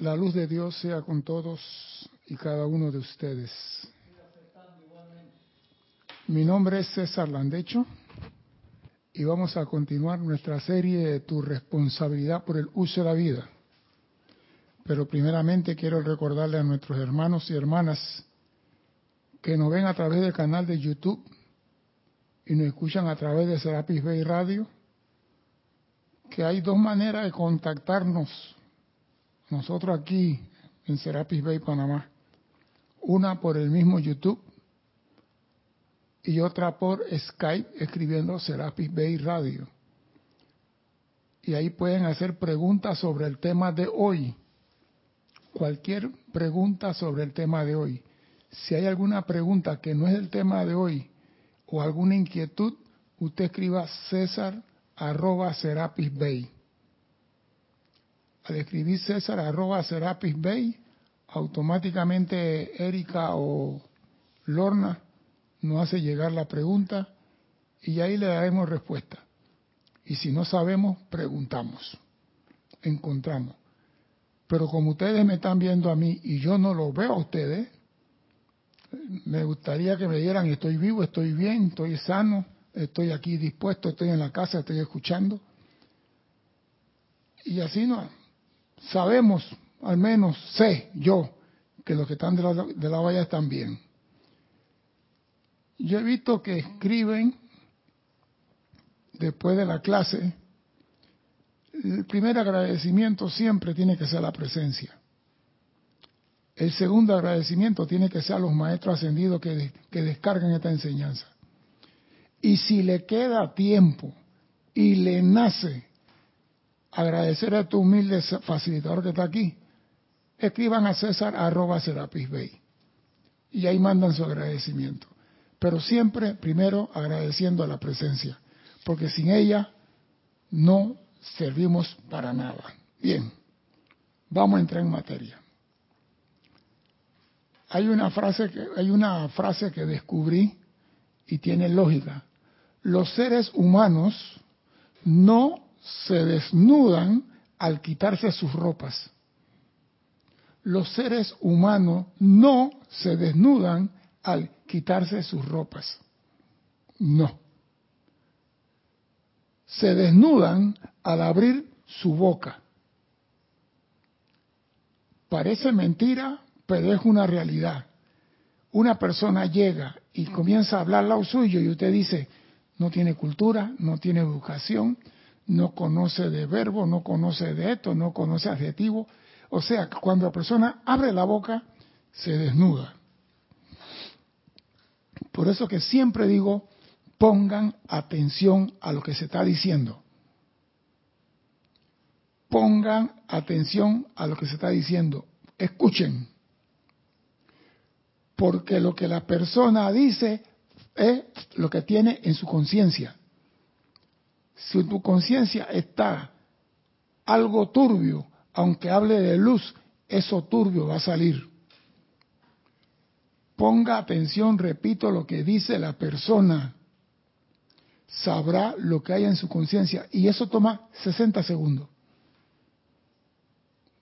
La luz de Dios sea con todos y cada uno de ustedes. Mi nombre es César Landecho y vamos a continuar nuestra serie de Tu responsabilidad por el uso de la vida. Pero primeramente quiero recordarle a nuestros hermanos y hermanas que nos ven a través del canal de YouTube y nos escuchan a través de Serapis Bay Radio, que hay dos maneras de contactarnos nosotros aquí en Serapis Bay, Panamá. Una por el mismo YouTube y otra por Skype escribiendo Serapis Bay Radio. Y ahí pueden hacer preguntas sobre el tema de hoy. Cualquier pregunta sobre el tema de hoy. Si hay alguna pregunta que no es el tema de hoy o alguna inquietud, usted escriba César arroba Serapis Bay al escribir César arroba Serapis Bay, automáticamente Erika o Lorna nos hace llegar la pregunta y ahí le daremos respuesta. Y si no sabemos, preguntamos, encontramos. Pero como ustedes me están viendo a mí y yo no lo veo a ustedes, me gustaría que me dieran, estoy vivo, estoy bien, estoy sano, estoy aquí dispuesto, estoy en la casa, estoy escuchando. Y así no, sabemos, al menos sé yo, que los que están de la, de la valla están bien. Yo he visto que escriben después de la clase, el primer agradecimiento siempre tiene que ser la presencia. El segundo agradecimiento tiene que ser a los maestros ascendidos que, que descargan esta enseñanza. Y si le queda tiempo y le nace agradecer a tu humilde facilitador que está aquí, escriban a César arroba Serapis Bay y ahí mandan su agradecimiento. Pero siempre primero agradeciendo a la presencia, porque sin ella no servimos para nada. Bien, vamos a entrar en materia. Hay una frase que hay una frase que descubrí y tiene lógica. Los seres humanos no se desnudan al quitarse sus ropas. Los seres humanos no se desnudan al quitarse sus ropas. No. Se desnudan al abrir su boca. Parece mentira, pero es una realidad. Una persona llega y comienza a hablar lo suyo y usted dice, no tiene cultura, no tiene educación, no conoce de verbo, no conoce de esto, no conoce adjetivo. O sea, cuando la persona abre la boca, se desnuda. Por eso que siempre digo, pongan atención a lo que se está diciendo. Pongan atención a lo que se está diciendo. Escuchen. Porque lo que la persona dice es lo que tiene en su conciencia si tu conciencia está algo turbio, aunque hable de luz, eso turbio va a salir. Ponga atención, repito lo que dice la persona. Sabrá lo que hay en su conciencia. Y eso toma 60 segundos.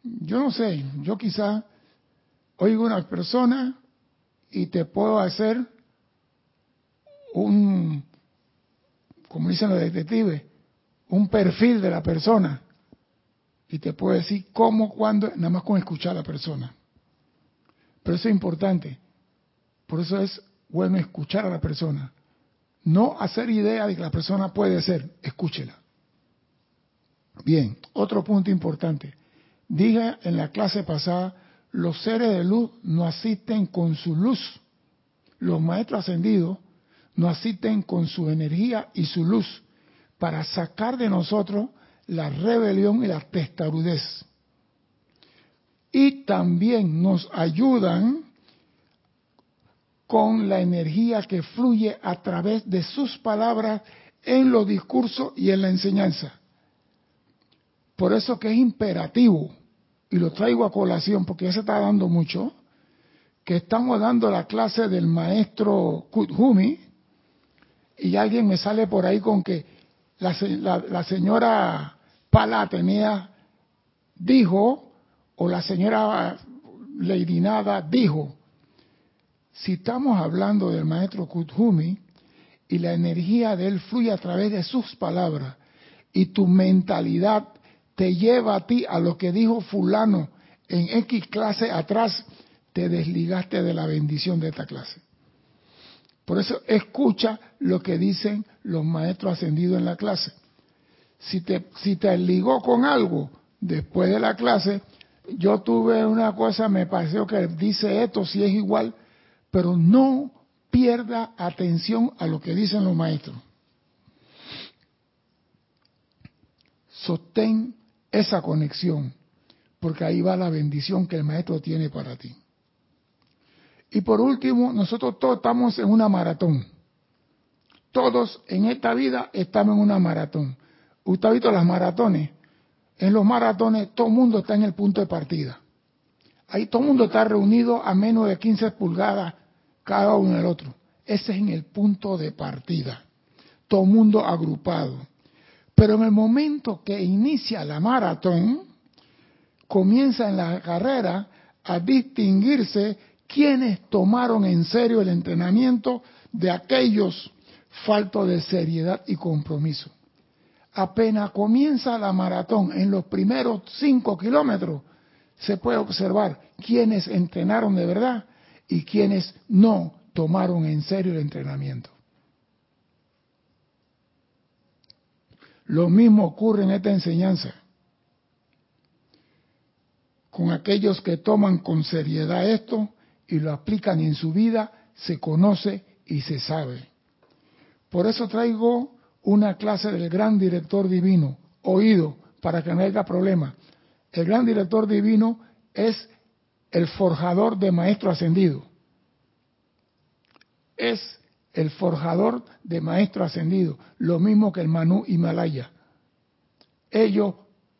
Yo no sé, yo quizá oigo una persona y te puedo hacer un, como dicen los detectives, un perfil de la persona. Y te puedo decir cómo, cuándo, nada más con escuchar a la persona. Pero eso es importante. Por eso es bueno escuchar a la persona. No hacer idea de que la persona puede ser, escúchela. Bien, otro punto importante. Dije en la clase pasada, los seres de luz no asisten con su luz. Los maestros ascendidos no asisten con su energía y su luz para sacar de nosotros la rebelión y la testarudez. Y también nos ayudan con la energía que fluye a través de sus palabras en los discursos y en la enseñanza. Por eso que es imperativo, y lo traigo a colación porque ya se está dando mucho, que estamos dando la clase del maestro Kuthumi y alguien me sale por ahí con que la, señora Pala Atenea dijo o la señora Lady Nada dijo, si estamos hablando del maestro Kuthumi y la energía de él fluye a través de sus palabras y tu mentalidad te lleva a ti a lo que dijo fulano en X clase atrás, te desligaste de la bendición de esta clase. Por eso escucha lo que dicen los maestros ascendidos en la clase. Si te, si te ligó con algo después de la clase, yo tuve una cosa, me pareció que dice esto, si es igual, pero no pierda atención a lo que dicen los maestros. Sostén esa conexión, porque ahí va la bendición que el maestro tiene para ti. Y por último, nosotros todos estamos en una maratón. Todos en esta vida estamos en una maratón. Usted ha visto las maratones. En los maratones todo el mundo está en el punto de partida. Ahí todo el mundo está reunido a menos de 15 pulgadas cada uno del otro. Ese es en el punto de partida. Todo el mundo agrupado. Pero en el momento que inicia la maratón, comienza en la carrera a distinguirse quienes tomaron en serio el entrenamiento de aquellos faltos de seriedad y compromiso. Apenas comienza la maratón, en los primeros cinco kilómetros, se puede observar quienes entrenaron de verdad y quienes no tomaron en serio el entrenamiento. Lo mismo ocurre en esta enseñanza con aquellos que toman con seriedad esto y lo aplican en su vida, se conoce y se sabe. Por eso traigo una clase del gran director divino, oído, para que no haya problema. El gran director divino es el forjador de maestro ascendido. Es el forjador de maestro ascendido, lo mismo que el Manú Himalaya. Ellos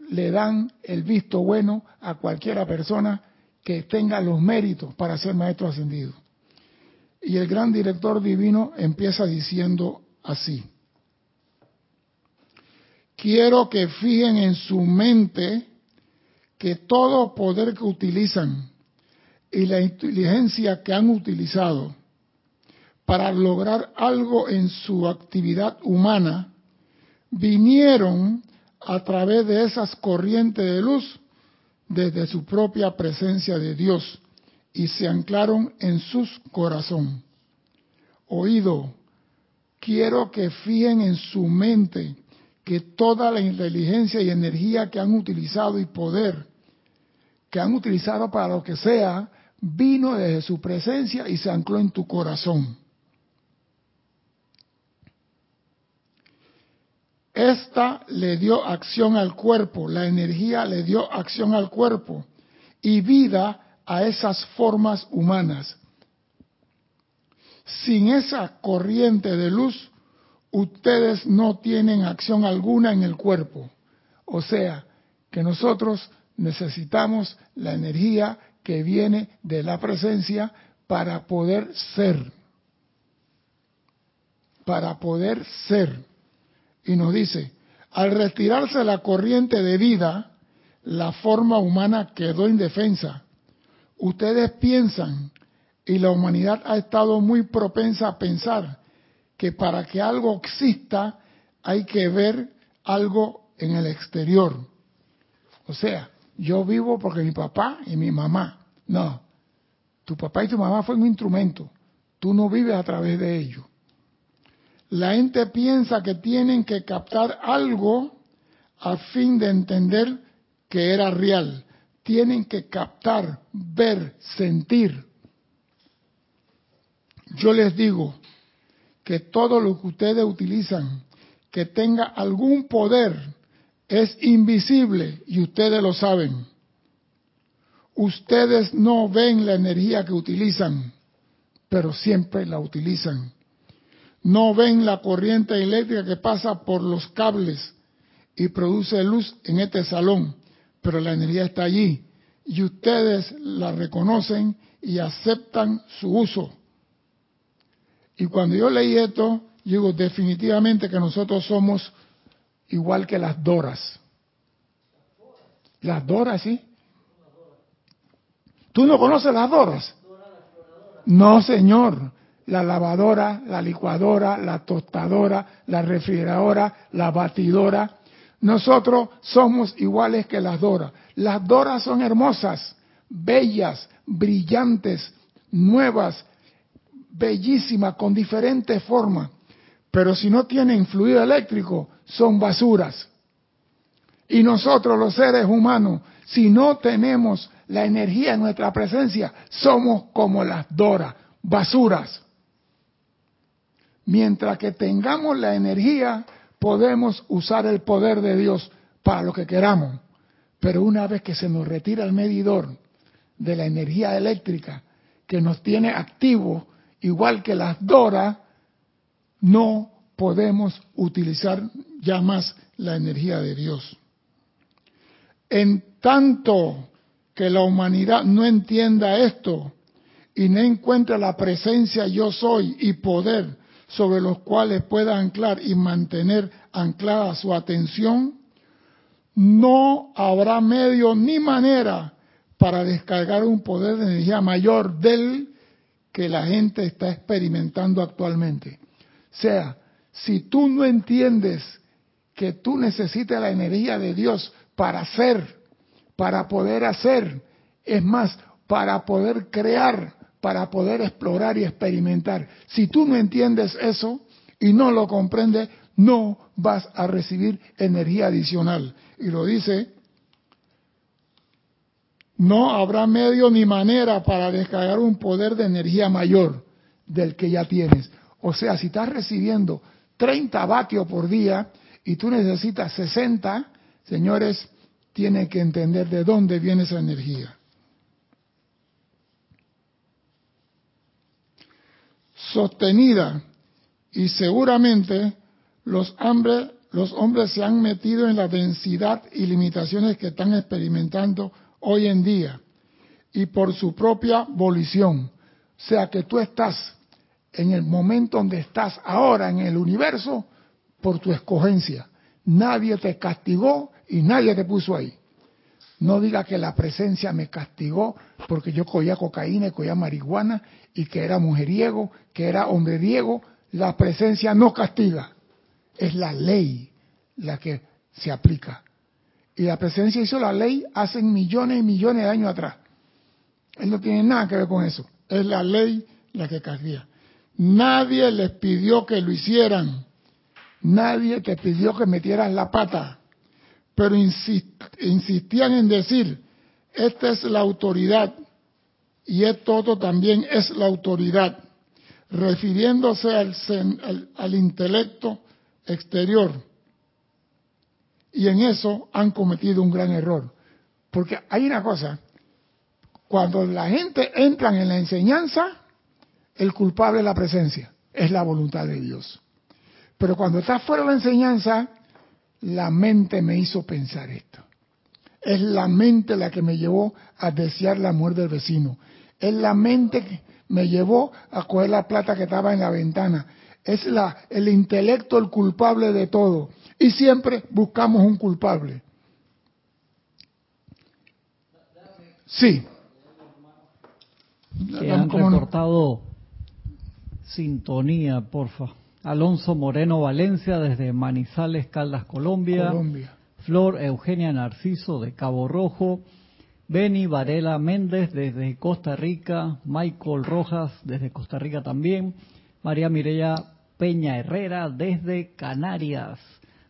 le dan el visto bueno a cualquiera persona que tenga los méritos para ser maestro ascendido. Y el gran director divino empieza diciendo así. Quiero que fijen en su mente que todo poder que utilizan y la inteligencia que han utilizado para lograr algo en su actividad humana vinieron a través de esas corrientes de luz desde su propia presencia de Dios y se anclaron en sus corazón. Oído, quiero que fijen en su mente que toda la inteligencia y energía que han utilizado y poder que han utilizado para lo que sea, vino desde su presencia y se ancló en tu corazón. Esta le dio acción al cuerpo, la energía le dio acción al cuerpo y vida a esas formas humanas. Sin esa corriente de luz, ustedes no tienen acción alguna en el cuerpo. O sea, que nosotros necesitamos la energía que viene de la presencia para poder ser. Para poder ser y nos dice, al retirarse la corriente de vida, la forma humana quedó indefensa. Ustedes piensan, y la humanidad ha estado muy propensa a pensar, que para que algo exista hay que ver algo en el exterior. O sea, yo vivo porque mi papá y mi mamá. No, tu papá y tu mamá fue un instrumento. Tú no vives a través de ellos la gente piensa que tienen que captar algo a fin de entender que era real. Tienen que captar, ver, sentir. Yo les digo que todo lo que ustedes utilizan que tenga algún poder es invisible y ustedes lo saben. Ustedes no ven la energía que utilizan, pero siempre la utilizan no ven la corriente eléctrica que pasa por los cables y produce luz en este salón, pero la energía está allí y ustedes la reconocen y aceptan su uso. Y cuando yo leí esto, digo definitivamente que nosotros somos igual que las Doras. Las Doras, sí. ¿Tú no conoces las doras? No, señor. La lavadora, la licuadora, la tostadora, la refrigeradora, la batidora. Nosotros somos iguales que las doras. Las doras son hermosas, bellas, brillantes, nuevas, bellísimas, con diferentes formas. Pero si no tienen fluido eléctrico, son basuras. Y nosotros los seres humanos, si no tenemos la energía en nuestra presencia, somos como las doras, basuras. Mientras que tengamos la energía, podemos usar el poder de Dios para lo que queramos. Pero una vez que se nos retira el medidor de la energía eléctrica que nos tiene activos, igual que las Dora, no podemos utilizar ya más la energía de Dios. En tanto que la humanidad no entienda esto y no encuentre la presencia yo soy y poder sobre los cuales pueda anclar y mantener anclada su atención, no habrá medio ni manera para descargar un poder de energía mayor del que la gente está experimentando actualmente. O sea, si tú no entiendes que tú necesitas la energía de Dios para ser, para poder hacer, es más, para poder crear, para poder explorar y experimentar. Si tú no entiendes eso y no lo comprendes, no vas a recibir energía adicional. Y lo dice, no habrá medio ni manera para descargar un poder de energía mayor del que ya tienes. O sea, si estás recibiendo 30 vatios por día y tú necesitas 60, señores, tienen que entender de dónde viene esa energía. Sostenida y seguramente los hombres, los hombres se han metido en la densidad y limitaciones que están experimentando hoy en día y por su propia volición. O sea que tú estás en el momento donde estás ahora en el universo por tu escogencia. Nadie te castigó y nadie te puso ahí. No diga que la presencia me castigó porque yo cogía cocaína y cogía marihuana y que era mujeriego, que era hombreriego. La presencia no castiga. Es la ley la que se aplica. Y la presencia hizo la ley hace millones y millones de años atrás. Él no tiene nada que ver con eso. Es la ley la que castiga. Nadie les pidió que lo hicieran. Nadie te pidió que metieras la pata pero insistían en decir, esta es la autoridad y esto también es la autoridad, refiriéndose al, al intelecto exterior. Y en eso han cometido un gran error. Porque hay una cosa, cuando la gente entra en la enseñanza, el culpable es la presencia, es la voluntad de Dios. Pero cuando está fuera de la enseñanza, la mente me hizo pensar esto. Es la mente la que me llevó a desear la muerte del vecino. Es la mente que me llevó a coger la plata que estaba en la ventana. Es la, el intelecto el culpable de todo. Y siempre buscamos un culpable. Sí. Que han reportado sintonía, porfa. Alonso Moreno Valencia desde Manizales, Caldas, Colombia. Flor Eugenia Narciso de Cabo Rojo. Beni Varela Méndez desde Costa Rica. Michael Rojas desde Costa Rica también. María Mireya Peña Herrera desde Canarias.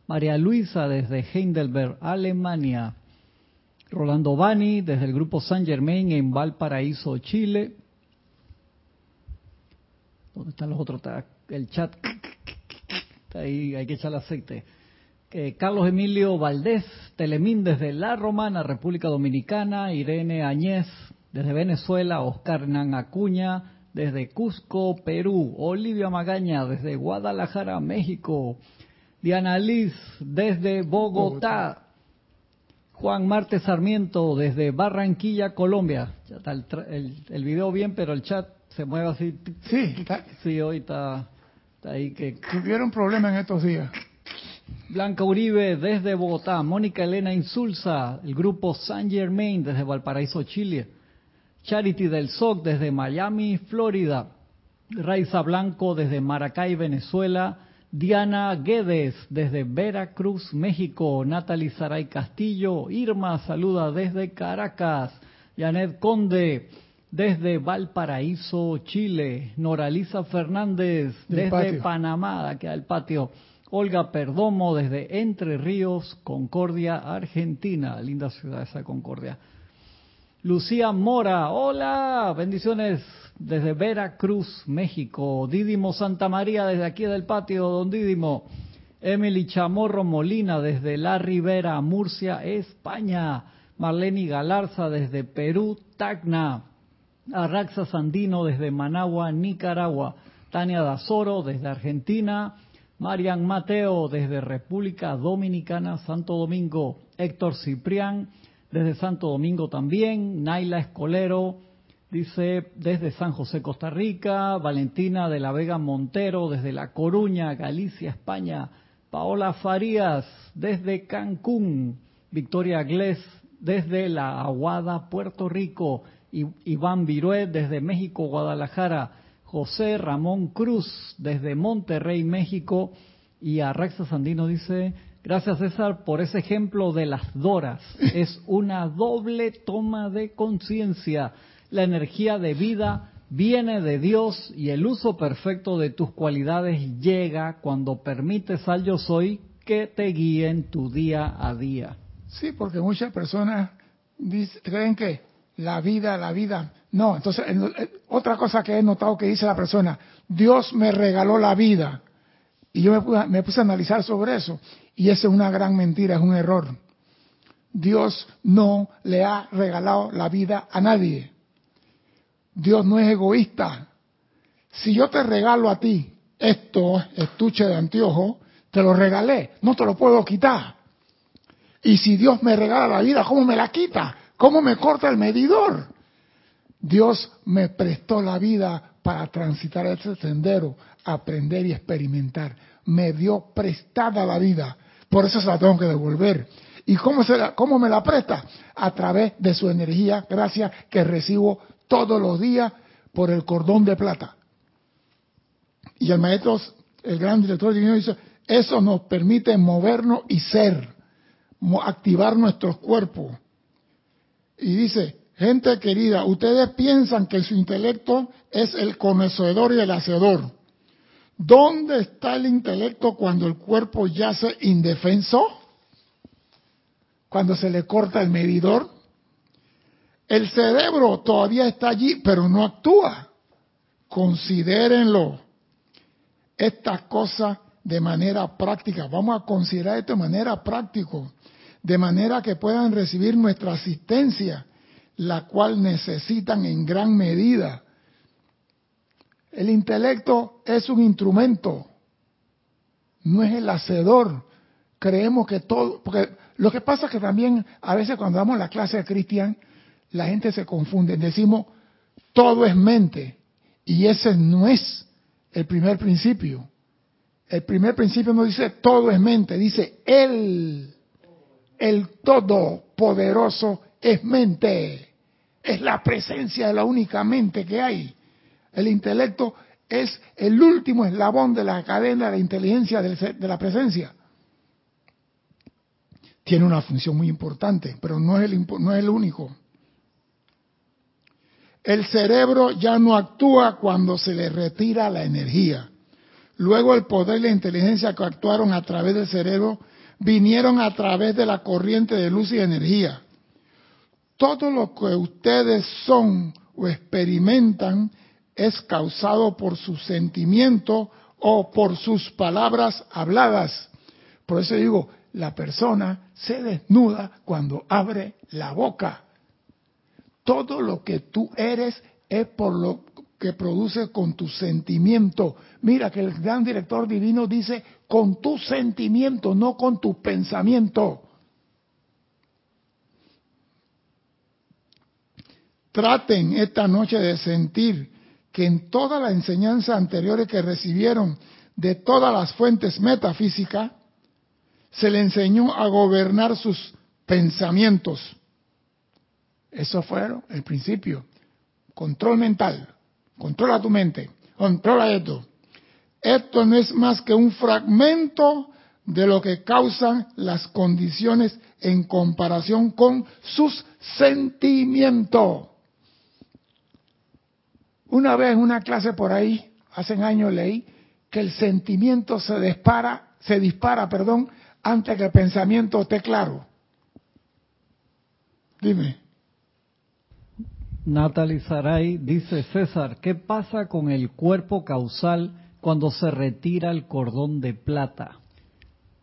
María Luisa desde Heidelberg, Alemania. Rolando Bani desde el grupo San Germain en Valparaíso, Chile. ¿Dónde están los otros? El chat ahí hay que echar aceite. Eh, Carlos Emilio Valdés, Telemín desde La Romana, República Dominicana, Irene Añez desde Venezuela, Oscar Hernán Acuña desde Cusco, Perú, Olivia Magaña desde Guadalajara, México, Diana Liz desde Bogotá, Juan Marte Sarmiento desde Barranquilla, Colombia. Ya está el, el, video bien, pero el chat se mueve así. Sí, sí, hoy está ahí que tuvieron problemas en estos días. Blanca Uribe desde Bogotá, Mónica Elena Insulza, el grupo San Germain desde Valparaíso, Chile. Charity del SOC desde Miami, Florida. Raiza Blanco desde Maracay, Venezuela. Diana Guedes desde Veracruz, México. Natalie Saray Castillo. Irma saluda desde Caracas. Janet Conde desde Valparaíso, Chile. Noraliza Fernández desde Panamá, aquí al patio. Olga Perdomo desde Entre Ríos, Concordia, Argentina. Linda ciudad esa Concordia. Lucía Mora, hola, bendiciones desde Veracruz, México. Dídimo Santa María desde aquí del patio, don Dídimo. Emily Chamorro Molina desde La Ribera, Murcia, España. Marlene Galarza desde Perú, Tacna. Arraxa Sandino desde Managua, Nicaragua. Tania Dazoro desde Argentina. Marian Mateo desde República Dominicana, Santo Domingo. Héctor Ciprián desde Santo Domingo también. Naila Escolero dice desde San José, Costa Rica. Valentina de la Vega Montero desde La Coruña, Galicia, España. Paola Farías desde Cancún. Victoria Glés desde La Aguada, Puerto Rico. Iván Viruet desde México, Guadalajara, José Ramón Cruz desde Monterrey, México, y Arraxa Sandino dice, gracias César por ese ejemplo de las Doras, es una doble toma de conciencia, la energía de vida viene de Dios y el uso perfecto de tus cualidades llega cuando permites al yo soy que te guíe en tu día a día. Sí, porque muchas personas creen que la vida, la vida. No, entonces, otra cosa que he notado que dice la persona, Dios me regaló la vida. Y yo me puse, a analizar sobre eso. Y esa es una gran mentira, es un error. Dios no le ha regalado la vida a nadie. Dios no es egoísta. Si yo te regalo a ti esto, estuche de anteojo, te lo regalé, no te lo puedo quitar. Y si Dios me regala la vida, ¿cómo me la quita? ¿Cómo me corta el medidor? Dios me prestó la vida para transitar ese sendero, aprender y experimentar. Me dio prestada la vida. Por eso se la tengo que devolver. ¿Y cómo, se la, cómo me la presta? A través de su energía, gracias que recibo todos los días por el cordón de plata. Y el maestro, el gran director divino dice, eso nos permite movernos y ser, activar nuestros cuerpos y dice, gente querida, ustedes piensan que su intelecto es el conocedor y el hacedor. ¿Dónde está el intelecto cuando el cuerpo yace indefenso? Cuando se le corta el medidor. El cerebro todavía está allí, pero no actúa. Considérenlo. Estas cosas de manera práctica. Vamos a considerar esto de manera práctica de manera que puedan recibir nuestra asistencia, la cual necesitan en gran medida. El intelecto es un instrumento, no es el hacedor. Creemos que todo, porque lo que pasa es que también a veces cuando damos la clase de Cristian, la gente se confunde. Decimos, todo es mente. Y ese no es el primer principio. El primer principio no dice todo es mente, dice Él el Todopoderoso es mente. Es la presencia de la única mente que hay. El intelecto es el último eslabón de la cadena de inteligencia de la presencia. Tiene una función muy importante, pero no es el, no es el único. El cerebro ya no actúa cuando se le retira la energía. Luego el poder y la inteligencia que actuaron a través del cerebro vinieron a través de la corriente de luz y energía. Todo lo que ustedes son o experimentan es causado por sus sentimientos o por sus palabras habladas. Por eso digo, la persona se desnuda cuando abre la boca. Todo lo que tú eres es por lo que produce con tu sentimiento. Mira que el gran director divino dice con tu sentimiento, no con tu pensamiento. Traten esta noche de sentir que en todas las enseñanzas anteriores que recibieron de todas las fuentes metafísicas, se le enseñó a gobernar sus pensamientos. Eso fue el principio. control mental, controla tu mente, controla esto. Esto no es más que un fragmento de lo que causan las condiciones en comparación con sus sentimientos. Una vez en una clase por ahí, hace años leí que el sentimiento se dispara, se dispara, perdón, antes que el pensamiento esté claro. Dime. Natalie Saray dice, César, ¿qué pasa con el cuerpo causal cuando se retira el cordón de plata?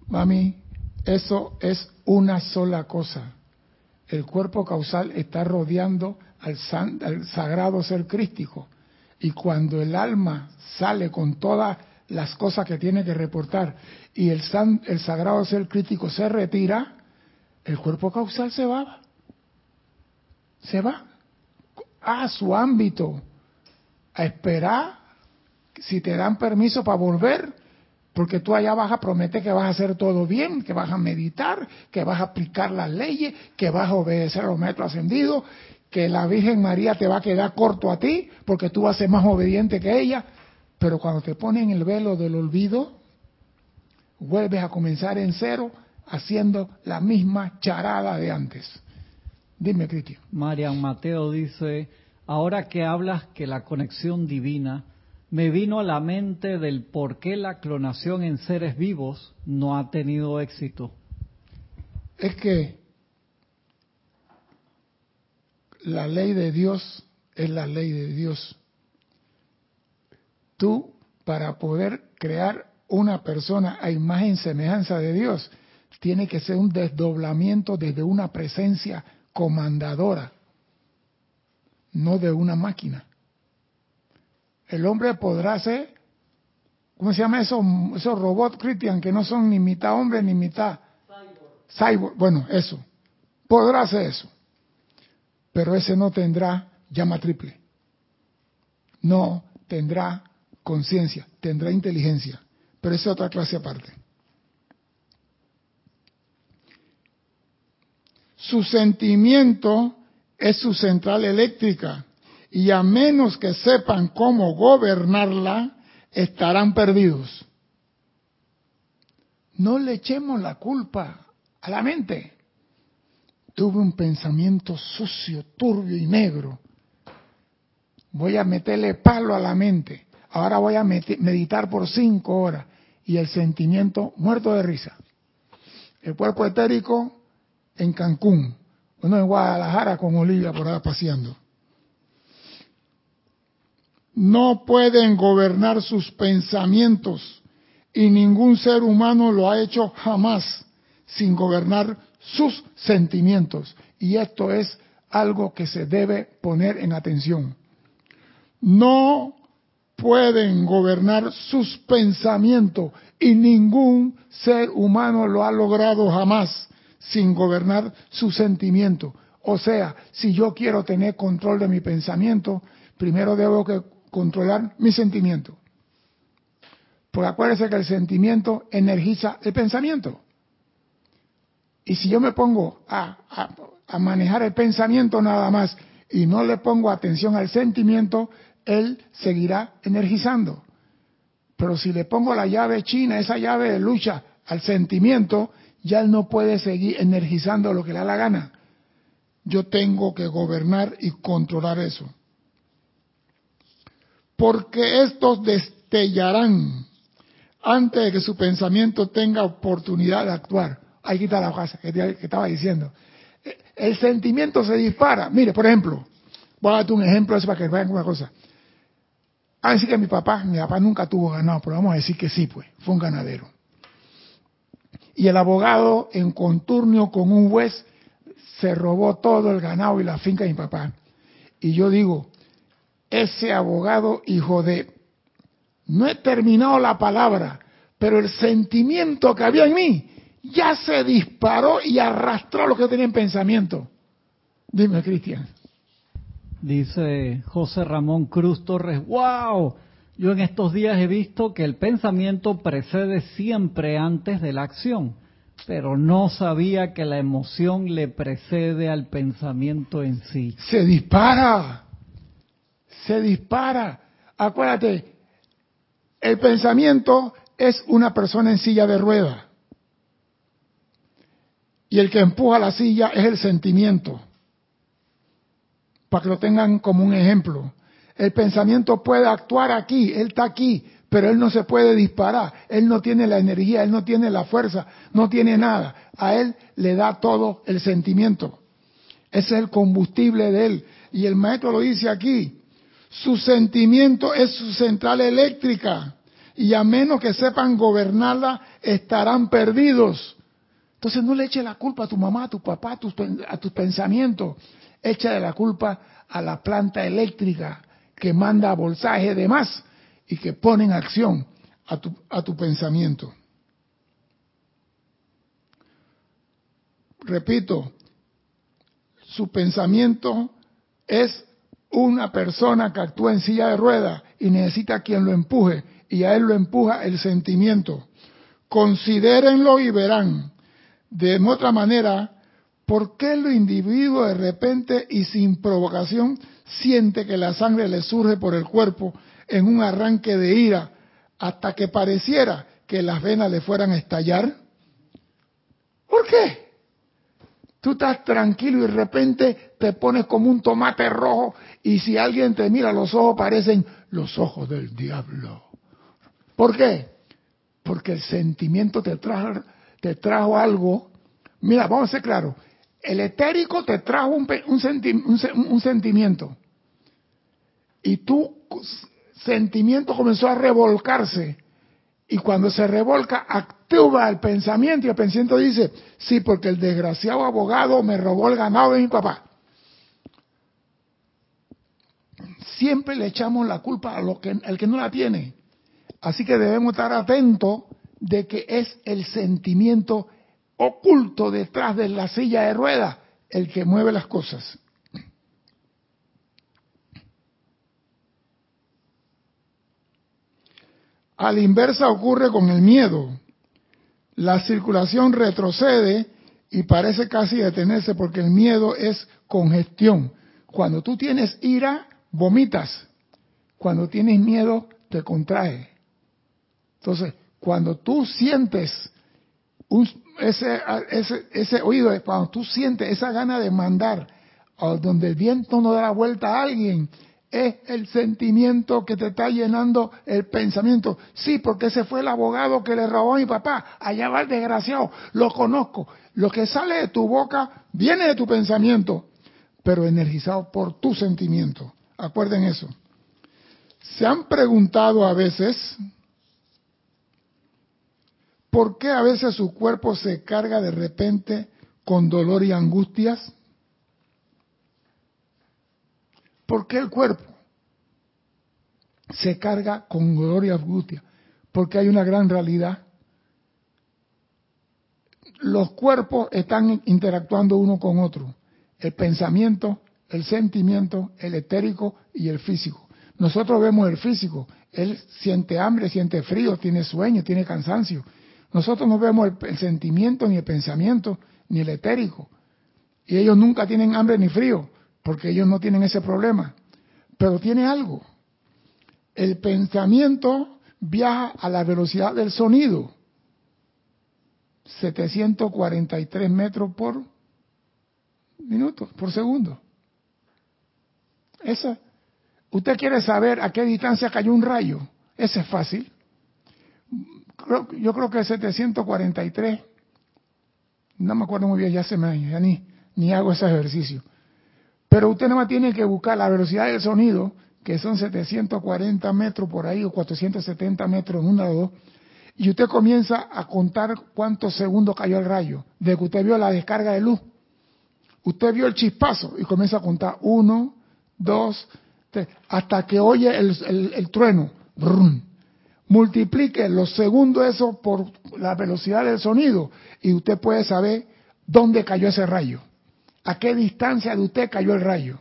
Mami, eso es una sola cosa. El cuerpo causal está rodeando al, al sagrado ser crístico. Y cuando el alma sale con todas las cosas que tiene que reportar y el, el sagrado ser crítico se retira, el cuerpo causal se va. Se va a su ámbito a esperar si te dan permiso para volver, porque tú allá vas a prometer que vas a hacer todo bien, que vas a meditar, que vas a aplicar las leyes, que vas a obedecer a los maestros ascendidos, que la Virgen María te va a quedar corto a ti, porque tú vas a ser más obediente que ella, pero cuando te ponen el velo del olvido, vuelves a comenzar en cero haciendo la misma charada de antes. Dime, Cristian. Marian Mateo dice, ahora que hablas que la conexión divina, me vino a la mente del por qué la clonación en seres vivos no ha tenido éxito. Es que la ley de Dios es la ley de Dios. Tú, para poder crear una persona a imagen y semejanza de Dios, tiene que ser un desdoblamiento desde una presencia comandadora, no de una máquina. El hombre podrá ser, ¿cómo se llama eso? Esos robots, Christian, que no son ni mitad hombre ni mitad cyborg. Bueno, eso. Podrá hacer eso. Pero ese no tendrá llama triple. No tendrá conciencia, tendrá inteligencia. Pero esa es otra clase aparte. Su sentimiento es su central eléctrica y a menos que sepan cómo gobernarla, estarán perdidos. No le echemos la culpa a la mente. Tuve un pensamiento sucio, turbio y negro. Voy a meterle palo a la mente. Ahora voy a meditar por cinco horas. Y el sentimiento muerto de risa. El cuerpo etérico en Cancún, uno en Guadalajara con Olivia por ahí paseando. No pueden gobernar sus pensamientos y ningún ser humano lo ha hecho jamás sin gobernar sus sentimientos. Y esto es algo que se debe poner en atención. No pueden gobernar sus pensamientos y ningún ser humano lo ha logrado jamás sin gobernar su sentimiento. O sea, si yo quiero tener control de mi pensamiento, primero debo que controlar mi sentimiento. Porque acuérdense que el sentimiento energiza el pensamiento. Y si yo me pongo a, a, manejar el pensamiento nada más y no le pongo atención al sentimiento, él seguirá energizando. Pero si le pongo la llave china, esa llave de lucha al sentimiento, ya él no puede seguir energizando lo que le da la gana. Yo tengo que gobernar y controlar eso. Porque estos destellarán antes de que su pensamiento tenga oportunidad de actuar. Ahí está la casa que estaba diciendo. El sentimiento se dispara. Mire, por ejemplo, voy a darte un ejemplo para que vean una cosa. Así que mi papá, mi papá nunca tuvo ganado, pero vamos a decir que sí, pues, fue un ganadero y el abogado en conturnio con un juez se robó todo el ganado y la finca de mi papá. Y yo digo, ese abogado, hijo de, no he terminado la palabra, pero el sentimiento que había en mí ya se disparó y arrastró lo que tenía en pensamiento. Dime, Cristian. Dice José Ramón Cruz Torres, wow, yo en estos días he visto que el pensamiento precede siempre antes de la acción, pero no sabía que la emoción le precede al pensamiento en sí. Se dispara. se dispara. Acuérdate, el pensamiento es una persona en silla de rueda. Y el que empuja la silla es el sentimiento. Para que lo tengan como un ejemplo. El pensamiento puede actuar aquí, él está aquí, pero él no se puede disparar. Él no tiene la energía, él no tiene la fuerza, no tiene nada. A él le da todo el sentimiento. Ese es el combustible de él. Y el maestro lo dice aquí. Su sentimiento es su central eléctrica. Y a menos que sepan gobernarla, estarán perdidos. Entonces no le eche la culpa a tu mamá, a tu papá, a tus, a tus pensamientos. Échale la culpa a la planta eléctrica que manda bolsaje de más y que pone en acción a tu, a tu pensamiento. Repito, su pensamiento es una persona que actúa en silla de ruedas y necesita quien lo empuje y a él lo empuja el sentimiento. Considérenlo y verán. De otra manera, ¿por qué el individuo de repente y sin provocación siente que la sangre le surge por el cuerpo en un arranque de ira hasta que pareciera que las venas le fueran a estallar? ¿Por qué? Tú estás tranquilo y de repente te pones como un tomate rojo y si alguien te mira los ojos parecen los ojos del diablo. ¿Por qué? Porque el sentimiento te trajo, te trajo algo. Mira, vamos a ser claros. El etérico te trajo un, sentimiento. Y tu sentimiento comenzó a revolcarse y cuando se revolca, actúa el pensamiento y el pensamiento dice, sí, porque el desgraciado abogado me robó el ganado de mi papá. Siempre le echamos la culpa al que no la tiene. Así que debemos estar atentos de que es el sentimiento oculto detrás de la silla de ruedas el que mueve las cosas. A la inversa ocurre con el miedo. La circulación retrocede y parece casi detenerse porque el miedo es congestión. Cuando tú tienes ira, vomitas. Cuando tienes miedo, te contrae. Entonces, cuando tú sientes ese, ese, ese oído, cuando tú sientes esa gana de mandar, donde el viento no da la vuelta a alguien, es el sentimiento que te está llenando el pensamiento. Sí, porque ese fue el abogado que le robó a mi papá. Allá va el desgraciado. Lo conozco. Lo que sale de tu boca viene de tu pensamiento, pero energizado por tu sentimiento. Acuerden eso. ¿Se han preguntado a veces por qué a veces su cuerpo se carga de repente con dolor y angustias? ¿Por qué el cuerpo se carga con dolor y angustia? Porque hay una gran realidad. Los cuerpos están interactuando uno con otro. El pensamiento, el sentimiento, el etérico y el físico. Nosotros vemos el físico. Él siente hambre, siente frío, tiene sueño, tiene cansancio. Nosotros no vemos el, sentimiento, ni el pensamiento, ni el etérico. Y ellos nunca tienen hambre ni frío porque ellos no tienen ese problema. Pero tiene algo. El pensamiento viaja a la velocidad del sonido. 743 metros por minuto, por segundo. Esa. ¿Usted quiere saber a qué distancia cayó un rayo? Ese es fácil. Yo creo que 743. No me acuerdo muy bien, ya hace años, ya ni, hago ese ejercicio. Pero usted nada más tiene que buscar la velocidad del sonido, que son 740 metros por ahí o 470 metros en un lado, y usted comienza a contar cuántos segundos cayó el rayo, de que usted vio la descarga de luz. Usted vio el chispazo y comienza a contar uno, dos, tres, hasta que oye el, trueno. Multiplique los segundos eso por la velocidad del sonido y usted puede saber dónde cayó ese rayo a qué distancia de usted cayó el rayo.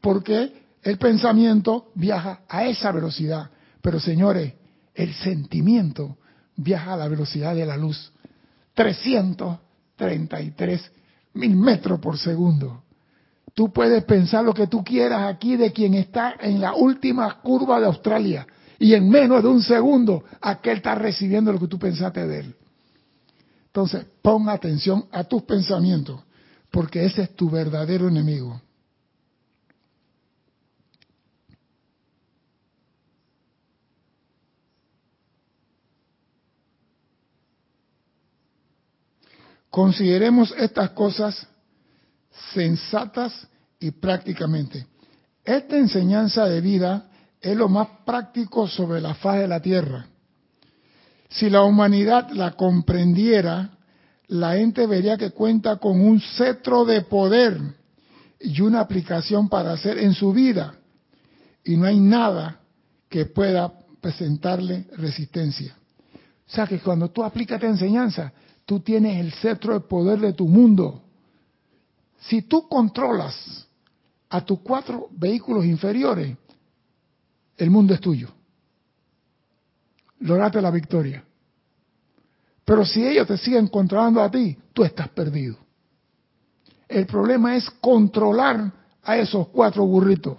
Porque el pensamiento viaja a esa velocidad. Pero señores, el sentimiento viaja a la velocidad de la luz. 333 mil metros por segundo. Tú puedes pensar lo que tú quieras aquí de quien está en la última curva de Australia y en menos de un segundo aquel está recibiendo lo que tú pensaste de él. Entonces, pon atención a tus pensamientos, porque ese es tu verdadero enemigo. Consideremos estas cosas sensatas y prácticamente. Esta enseñanza de vida es lo más práctico sobre la faz de la tierra. Si la humanidad la comprendiera, la gente vería que cuenta con un cetro de poder y una aplicación para hacer en su vida. Y no hay nada que pueda presentarle resistencia. O sea que cuando tú aplicas esta enseñanza, Tú tienes el cetro de poder de tu mundo. Si tú controlas a tus cuatro vehículos inferiores, el mundo es tuyo. Lograste la victoria. Pero si ellos te siguen controlando a ti, tú estás perdido. El problema es controlar a esos cuatro burritos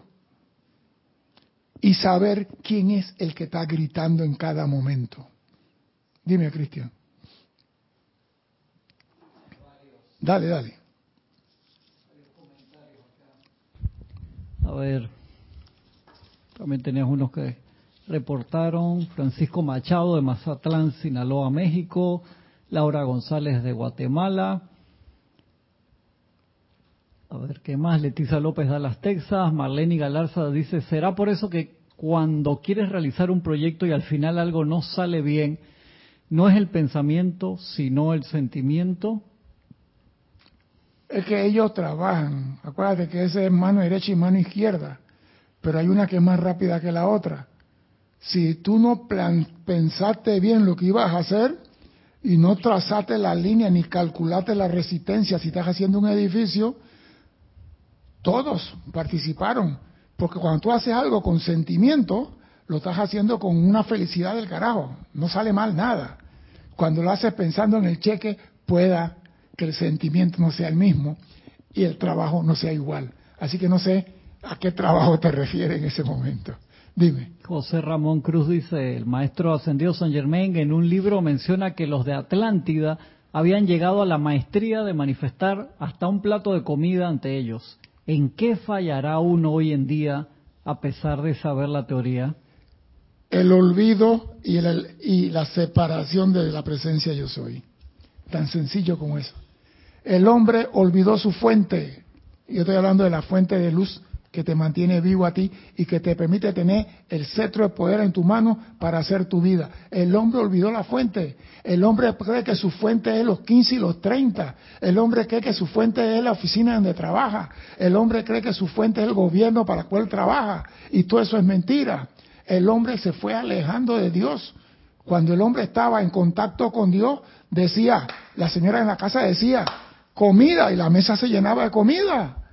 y saber quién es el que está gritando en cada momento. Dime, Cristian. Dale, dale. A ver, también tenías unos que reportaron. Francisco Machado de Mazatlán, Sinaloa, México. Laura González de Guatemala. A ver, ¿qué más? Leticia López Dallas, Texas. Marlene Galarza dice, ¿será por eso que cuando quieres realizar un proyecto y al final algo no sale bien, no es el pensamiento, sino el sentimiento? es que ellos trabajan. Acuérdate que ese es mano derecha y mano izquierda, pero hay una que es más rápida que la otra. Si tú no pensaste bien lo que ibas a hacer y no trazaste la línea ni calculaste la resistencia si estás haciendo un edificio, todos participaron. Porque cuando tú haces algo con sentimiento, lo estás haciendo con una felicidad del carajo. No sale mal nada. Cuando lo haces pensando en el cheque, pueda que el sentimiento no sea el mismo y el trabajo no sea igual. Así que no sé a qué trabajo te refieres en ese momento. Dime. José Ramón Cruz dice, el maestro ascendido San Germain en un libro menciona que los de Atlántida habían llegado a la maestría de manifestar hasta un plato de comida ante ellos. ¿En qué fallará uno hoy en día a pesar de saber la teoría? El olvido y, y la separación de la presencia yo soy. Tan sencillo como eso el hombre olvidó su fuente. Yo estoy hablando de la fuente de luz que te mantiene vivo a ti y que te permite tener el cetro de poder en tu mano para hacer tu vida. El hombre olvidó la fuente. El hombre cree que su fuente es los 15 y los 30. El hombre cree que su fuente es la oficina donde trabaja. El hombre cree que su fuente es el gobierno para el cual trabaja. Y todo eso es mentira. El hombre se fue alejando de Dios. Cuando el hombre estaba en contacto con Dios, decía, la señora en la casa decía, comida y la mesa se llenaba de comida.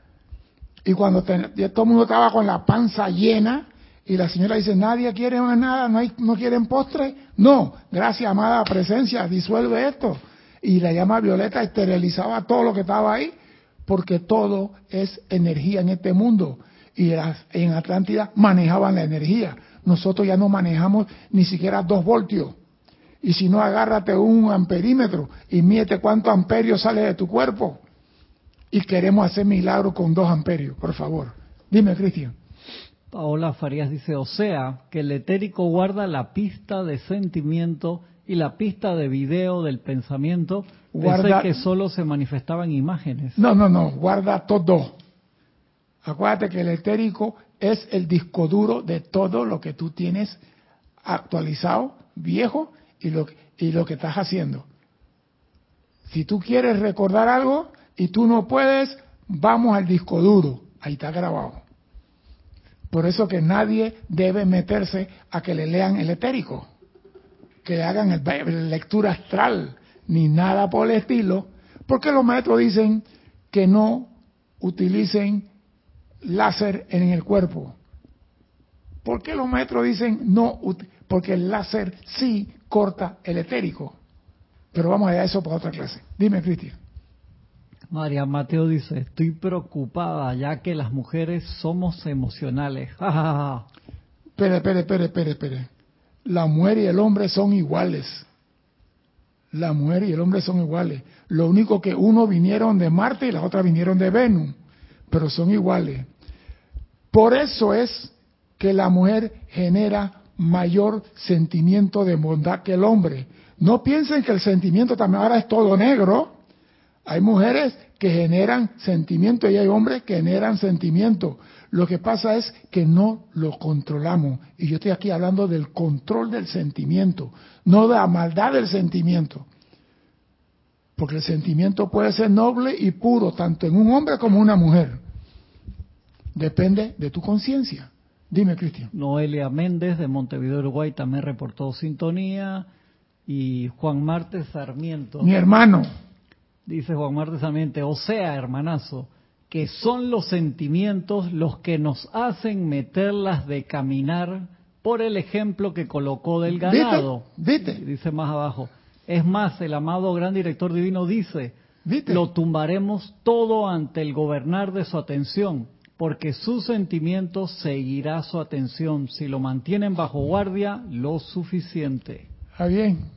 Y cuando todo el mundo estaba con la panza llena y la señora dice, nadie quiere más nada, no, hay, no quieren postre. No, gracias, amada presencia, disuelve esto. Y la llama violeta esterilizaba todo lo que estaba ahí, porque todo es energía en este mundo. Y en Atlántida manejaban la energía. Nosotros ya no manejamos ni siquiera dos voltios. Y si no, agárrate un amperímetro y miete cuánto amperio sale de tu cuerpo. Y queremos hacer milagros con dos amperios, por favor. Dime, Cristian. Paola Farías dice, o sea, que el etérico guarda la pista de sentimiento y la pista de video del pensamiento. Guarda que solo se manifestaban imágenes. No, no, no, guarda todo. Acuérdate que el etérico es el disco duro de todo lo que tú tienes actualizado, viejo y lo, y lo que estás haciendo. Si tú quieres recordar algo y tú no puedes, vamos al disco duro, ahí está grabado. Por eso que nadie debe meterse a que le lean el etérico, que le hagan el, lectura astral, ni nada por el estilo, porque los maestros dicen que no utilicen láser en el cuerpo. ¿Por qué los maestros dicen no? Porque el láser sí corta el etérico. Pero vamos a eso para otra clase. Dime, Cristian. María Mateo dice, estoy preocupada ya que las mujeres somos emocionales. espere, espere, espere, espere, espere. La mujer y el hombre son iguales. La mujer y el hombre son iguales. Lo único que uno vinieron de Marte y la otra vinieron de Venus, pero son iguales. Por eso es que la mujer genera mayor sentimiento de bondad que el hombre. No piensen que el sentimiento también ahora es todo negro. Hay mujeres que generan sentimiento y hay hombres que generan sentimiento. Lo que pasa es que no lo controlamos. Y yo estoy aquí hablando del control del sentimiento, no de la maldad del sentimiento. Porque el sentimiento puede ser noble y puro, tanto en un hombre como en una mujer. Depende de tu conciencia. Dime, Cristian. Noelia Méndez de Montevideo, Uruguay, también reportó sintonía. Y Juan Marte Sarmiento. Mi hermano. Dice Juan Marte Sarmiento, o sea, hermanazo, que son los sentimientos los que nos hacen meterlas de caminar por el ejemplo que colocó del ganado. ¿Viste? Dice más abajo. Es más, el amado gran director divino dice, lo tumbaremos todo ante el gobernar de su atención, porque su sentimiento seguirá su atención si lo mantienen bajo guardia lo suficiente. Está bien.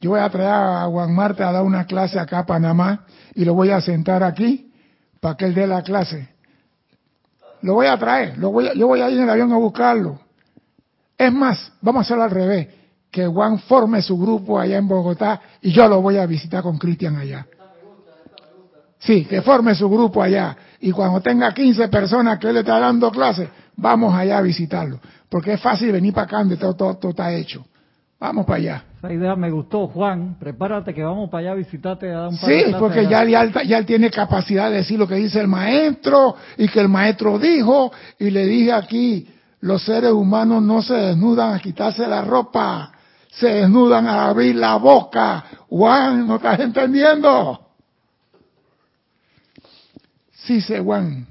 Yo voy a traer a Juan Marta a dar una clase acá a Panamá y lo voy a sentar aquí para que él dé la clase. Lo voy a traer, lo voy yo voy a ir en el avión a buscarlo. Es más, vamos a hacerlo al revés, que Juan forme su grupo allá en Bogotá y yo lo voy a visitar con Cristian allá. Sí, que forme su grupo allá. Y cuando tenga 15 personas que él le está dando clases, vamos allá a visitarlo. Porque es fácil venir para acá donde todo, todo está hecho. Vamos para allá. Esa idea me gustó, Juan. Prepárate que vamos para allá a visitarte a dar un par Sí, porque ya, ya, ya, él tiene capacidad de decir lo que dice el maestro y que el maestro dijo. Y le dije aquí, los seres humanos no se desnudan a quitarse la ropa, se desnudan a abrir la boca. Juan, ¿no estás entendiendo? Sí, sé, Juan.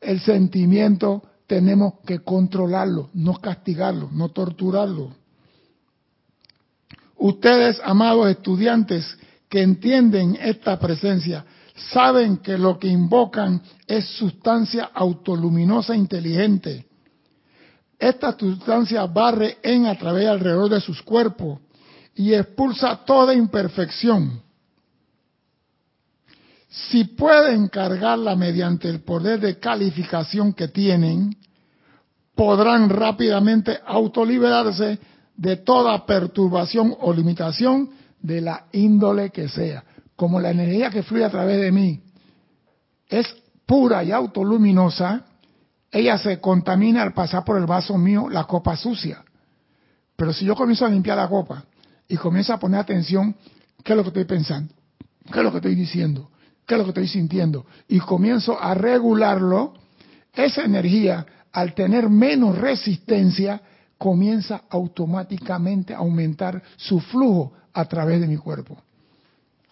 El sentimiento tenemos que controlarlo, no castigarlo, no torturarlo. Ustedes, amados estudiantes, que entienden esta presencia, saben que lo que invocan es sustancia autoluminosa inteligente. Esta sustancia barre en a través alrededor de sus cuerpos y expulsa toda imperfección. Si pueden cargarla mediante el poder de calificación que tienen, podrán rápidamente autoliberarse de toda perturbación o limitación de la índole que sea. Como la energía que fluye a través de mí es pura y autoluminosa, ella se contamina al pasar por el vaso mío la copa sucia. Pero si yo comienzo a limpiar la copa y comienzo a poner atención, ¿qué es lo que estoy pensando? ¿Qué es lo que estoy diciendo? ¿Qué es lo que estoy sintiendo? Y comienzo a regularlo, esa energía, al tener menos resistencia, comienza automáticamente a aumentar su flujo a través de mi cuerpo.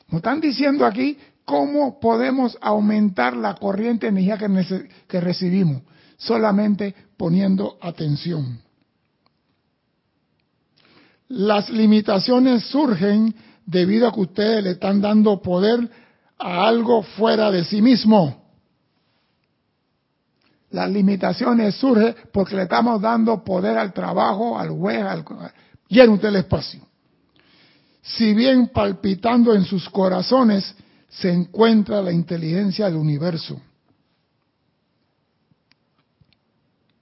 Nos están diciendo aquí cómo podemos aumentar la corriente de energía que, que recibimos, solamente poniendo atención. Las limitaciones surgen debido a que ustedes le están dando poder a algo fuera de sí mismo. Las limitaciones surgen porque le estamos dando poder al trabajo, al juez, al... llena usted el espacio. Si bien palpitando en sus corazones se encuentra la inteligencia del universo.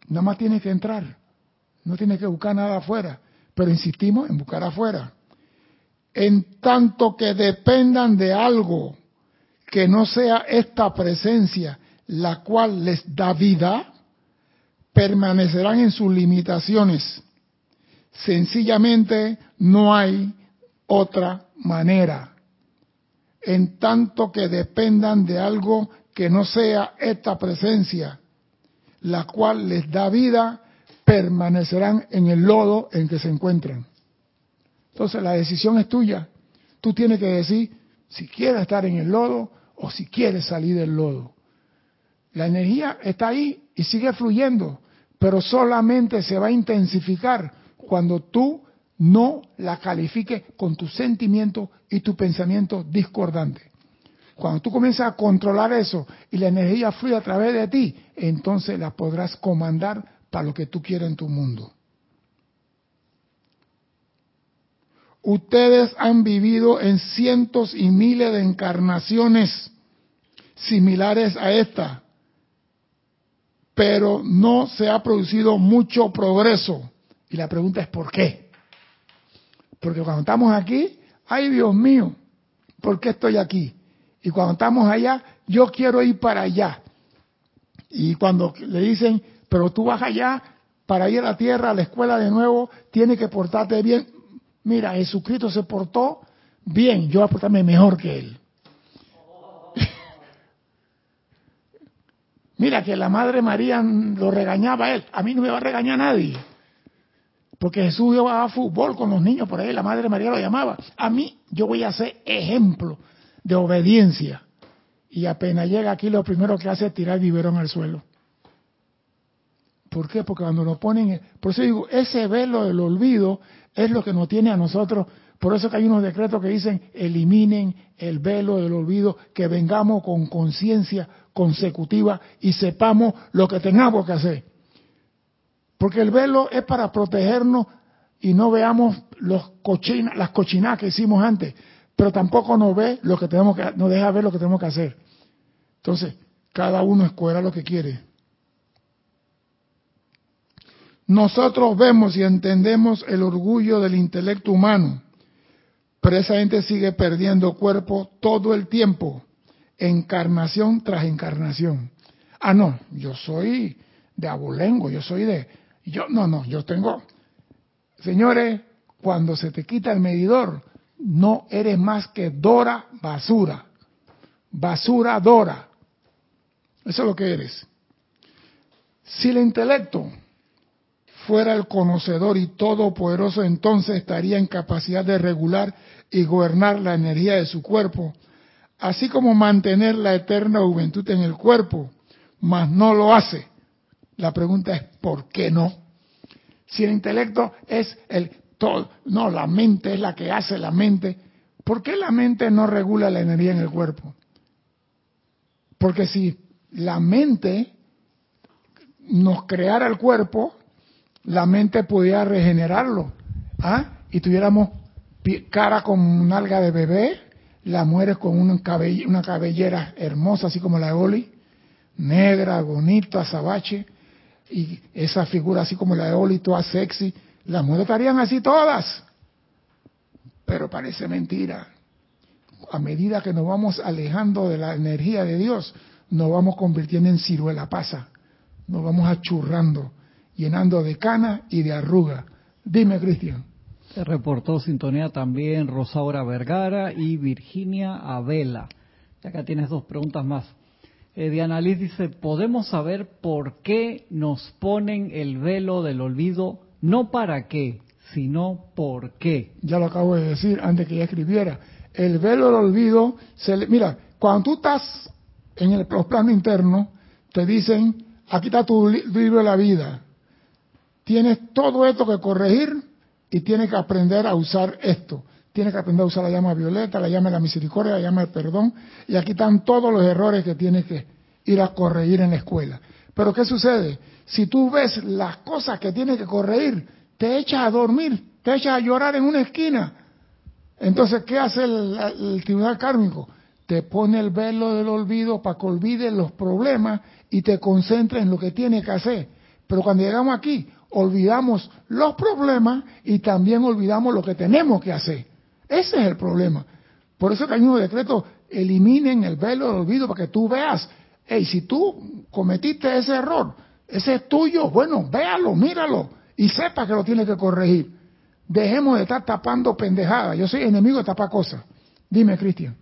Nada más tiene que entrar, no tiene que buscar nada afuera, pero insistimos en buscar afuera. En tanto que dependan de algo que no sea esta presencia la cual les da vida, permanecerán en sus limitaciones. Sencillamente no hay otra manera. En tanto que dependan de algo que no sea esta presencia, la cual les da vida, permanecerán en el lodo en que se encuentran. Entonces la decisión es tuya. Tú tienes que decir si quieres estar en el lodo o si quieres salir del lodo. La energía está ahí y sigue fluyendo, pero solamente se va a intensificar cuando tú no la califiques con tu sentimiento y tu pensamiento discordante. Cuando tú comienzas a controlar eso y la energía fluye a través de ti, entonces la podrás comandar para lo que tú quieras en tu mundo. Ustedes han vivido en cientos y miles de encarnaciones similares a esta, pero no se ha producido mucho progreso. Y la pregunta es ¿por qué? Porque cuando estamos aquí, ay Dios mío, ¿por qué estoy aquí? Y cuando estamos allá, yo quiero ir para allá. Y cuando le dicen, pero tú vas allá para ir a la tierra, a la escuela de nuevo, tienes que portarte bien. Mira, Jesucristo se portó bien, yo voy a portarme mejor que él. Mira que la Madre María lo regañaba a él, a mí no me va a regañar nadie. Porque Jesús iba a fútbol con los niños por ahí, la Madre María lo llamaba. A mí yo voy a ser ejemplo de obediencia. Y apenas llega aquí lo primero que hace es tirar el biberón al suelo. ¿Por qué? Porque cuando nos ponen, por eso digo, ese velo del olvido es lo que nos tiene a nosotros. Por eso que hay unos decretos que dicen, eliminen el velo del olvido, que vengamos con conciencia consecutiva y sepamos lo que tengamos que hacer. Porque el velo es para protegernos y no veamos las cochinadas que hicimos antes, pero tampoco nos ve lo que tenemos que, nos deja ver lo que tenemos que hacer. Entonces, cada uno escuela lo que quiere. Nosotros vemos y entendemos el orgullo del intelecto humano, pero esa gente sigue perdiendo cuerpo todo el tiempo, encarnación tras encarnación. Ah, no, yo soy de abolengo, yo soy de... Yo, no, no, yo tengo... Señores, cuando se te quita el medidor, no eres más que Dora basura. Basura Dora. Eso es lo que eres. Si el intelecto fuera el conocedor y todopoderoso, entonces estaría en capacidad de regular y gobernar la energía de su cuerpo, así como mantener la eterna juventud en el cuerpo, mas no lo hace. La pregunta es, ¿por qué no? Si el intelecto es el todo, no, la mente es la que hace la mente, ¿por qué la mente no regula la energía en el cuerpo? Porque si la mente nos creara el cuerpo, la mente pudiera regenerarlo. ¿ah? Y tuviéramos cara con un alga de bebé, las mujeres con una, cabellera hermosa, así como la de Oli, negra, bonita, azabache, y esa figura así como la de Oli, toda sexy, las mujeres estarían así todas. Pero parece mentira. A medida que nos vamos alejando de la energía de Dios, nos vamos convirtiendo en ciruela pasa, nos vamos achurrando llenando de cana y de arruga. Dime, Cristian. Se reportó sintonía también Rosaura Vergara y Virginia Abela. Y acá tienes dos preguntas más. Eh, Diana Liz dice, ¿podemos saber por qué nos ponen el velo del olvido? No para qué, sino por qué. Ya lo acabo de decir antes que ella escribiera. El velo del olvido, se mira, cuando tú estás en el, los planos internos, te dicen, aquí está tu libro de la vida, Tienes todo esto que corregir y tienes que aprender a usar esto. Tienes que aprender a usar la llama violeta, la llama de la misericordia, la llama del perdón. Y aquí están todos los errores que tienes que ir a corregir en la escuela. Pero ¿qué sucede? Si tú ves las cosas que tienes que corregir, te echas a dormir, te echas a llorar en una esquina. Entonces, ¿qué hace el, tribunal kármico? Te pone el velo del olvido para que olvides los problemas y te concentres en lo que tienes que hacer. Pero cuando llegamos aquí, olvidamos los problemas y también olvidamos lo que tenemos que hacer. Ese es el problema. Por eso que hay unos decretos, eliminen el velo del olvido para que tú veas, hey, si tú cometiste ese error, ese es tuyo, bueno, véalo, míralo y sepa que lo tienes que corregir. Dejemos de estar tapando pendejadas. Yo soy enemigo de tapar cosas. Dime, Cristian.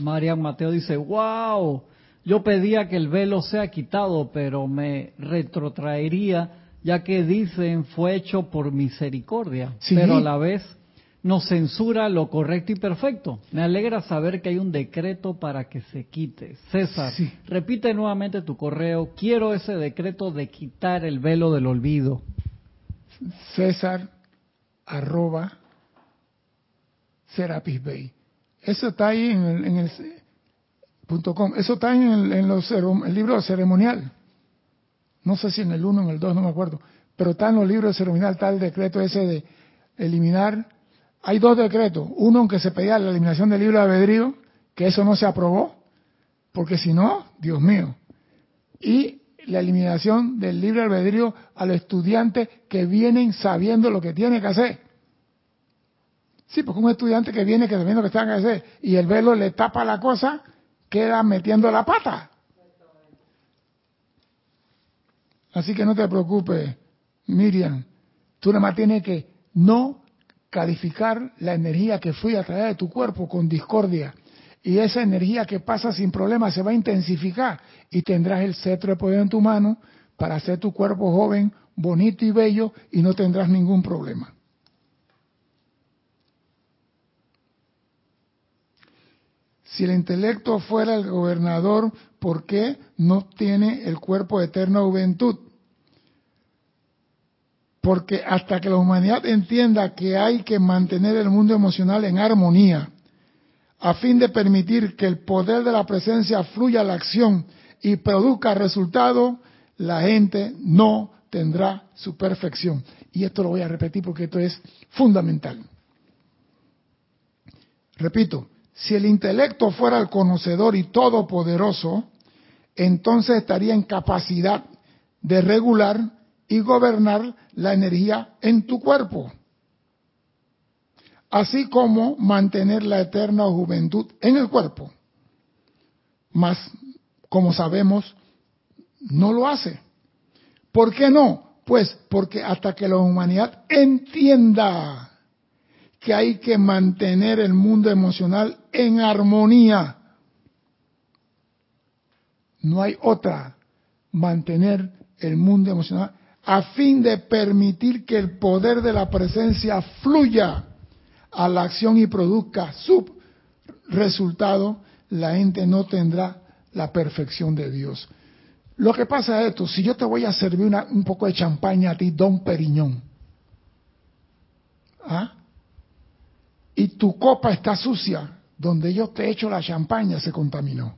Marian Mateo dice, wow, yo pedía que el velo sea quitado, pero me retrotraería ya que dicen fue hecho por misericordia, pero a la vez nos censura lo correcto y perfecto. Me alegra saber que hay un decreto para que se quite. César, repite nuevamente tu correo. Quiero ese decreto de quitar el velo del olvido. César arroba Serapis Bay. Eso está ahí en el, Eso está en, el, los, el libro ceremonial. No sé si en el 1 o en el 2, no me acuerdo. Pero está en los libros ceremonial, está el decreto ese de eliminar. Hay dos decretos. Uno en que se pedía la eliminación del libro de albedrío, que eso no se aprobó, porque si no, Dios mío. Y la eliminación del libre albedrío a los estudiantes que vienen sabiendo lo que tienen que hacer. Sí, porque un estudiante que viene que sabiendo lo que tiene que hacer y el velo le tapa la cosa, queda metiendo la pata. Así que no te preocupes, Miriam. Tú nada más tienes que no calificar la energía que fui a través de tu cuerpo con discordia. Y esa energía que pasa sin problema se va a intensificar y tendrás el cetro de poder en tu mano para hacer tu cuerpo joven, bonito y bello y no tendrás ningún problema. Si el intelecto fuera el gobernador, ¿por qué no tiene el cuerpo de eterna juventud? Porque hasta que la humanidad entienda que hay que mantener el mundo emocional en armonía, a fin de permitir que el poder de la presencia fluya a la acción y produzca resultado, la gente no tendrá su perfección. Y esto lo voy a repetir porque esto es fundamental. Repito, si el intelecto fuera el conocedor y todopoderoso, entonces estaría en capacidad de regular y gobernar la energía en tu cuerpo, así como mantener la eterna juventud en el cuerpo. Mas, como sabemos, no lo hace. ¿Por qué no? Pues porque hasta que la humanidad entienda que hay que mantener el mundo emocional en armonía. No hay otra. Mantener el mundo emocional a fin de permitir que el poder de la presencia fluya a la acción y produzca su resultado, la gente no tendrá la perfección de Dios. Lo que pasa es esto, si yo te voy a servir un poco de champaña a ti, don Periñón, ¿ah? Y tu copa está sucia, donde yo te echo la champaña se contaminó.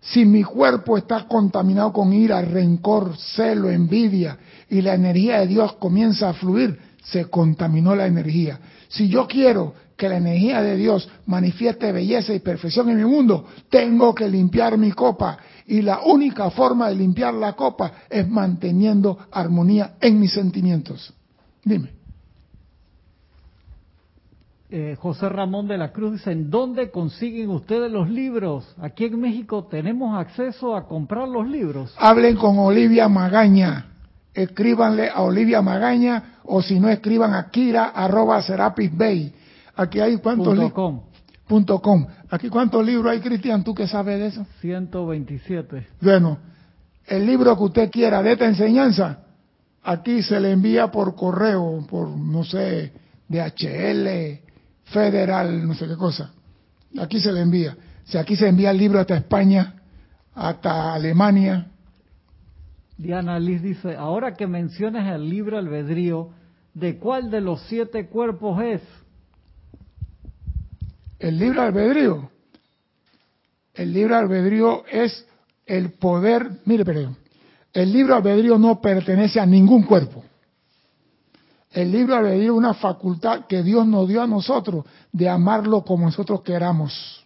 Si mi cuerpo está contaminado con ira, rencor, celo, envidia, y la energía de Dios comienza a fluir, se contaminó la energía. Si yo quiero que la energía de Dios manifieste belleza y perfección en mi mundo, tengo que limpiar mi copa. Y la única forma de limpiar la copa es manteniendo armonía en mis sentimientos. Dime. Eh, José Ramón de la Cruz dice, ¿en dónde consiguen ustedes los libros? Aquí en México tenemos acceso a comprar los libros. Hablen con Olivia Magaña, escríbanle a Olivia Magaña o si no escriban a Kira arroba Serapis Bay. Aquí hay cuántos libros. Punto com. Aquí cuántos libros hay, Cristian, tú que sabes de eso. 127. Bueno, el libro que usted quiera de esta enseñanza, aquí se le envía por correo, por no sé, DHL, federal, no sé qué cosa. Aquí se le envía. Si aquí se envía el libro hasta España, hasta Alemania. Diana Liz dice, ahora que mencionas el libro albedrío, ¿de cuál de los siete cuerpos es? El libro albedrío. El libro albedrío es el poder, mire, perdón, el libro albedrío no pertenece a ningún cuerpo. El libro albedrío es una facultad que Dios nos dio a nosotros de amarlo como nosotros queramos.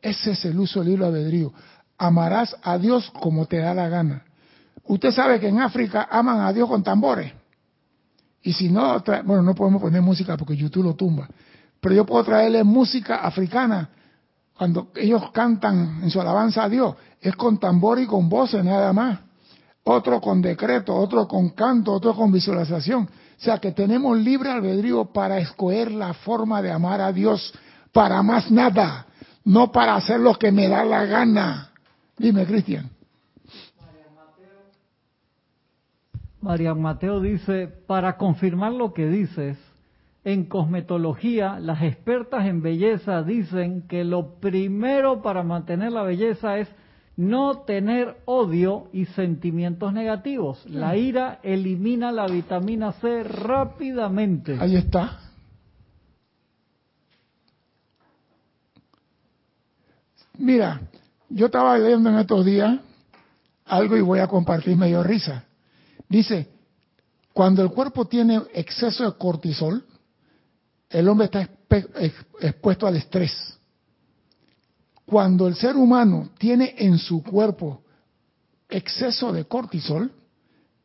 Ese es el uso del libro albedrío. Amarás a Dios como te da la gana. Usted sabe que en África aman a Dios con tambores. Y si no, bueno, no podemos poner música porque YouTube lo tumba. Pero yo puedo traerle música africana. Cuando ellos cantan en su alabanza a Dios, es con tambor y con voces nada más otro con decreto, otro con canto, otro con visualización. O sea que tenemos libre albedrío para escoger la forma de amar a Dios, para más nada, no para hacer lo que me da la gana. Dime, Cristian. María Mateo dice, para confirmar lo que dices, en cosmetología, las expertas en belleza dicen que lo primero para mantener la belleza es no tener odio y sentimientos negativos. La ira elimina la vitamina C rápidamente. Ahí está. Mira, yo estaba leyendo en estos días algo y voy a compartir medio risa. Dice, cuando el cuerpo tiene exceso de cortisol, el hombre está expuesto al estrés. Cuando el ser humano tiene en su cuerpo exceso de cortisol,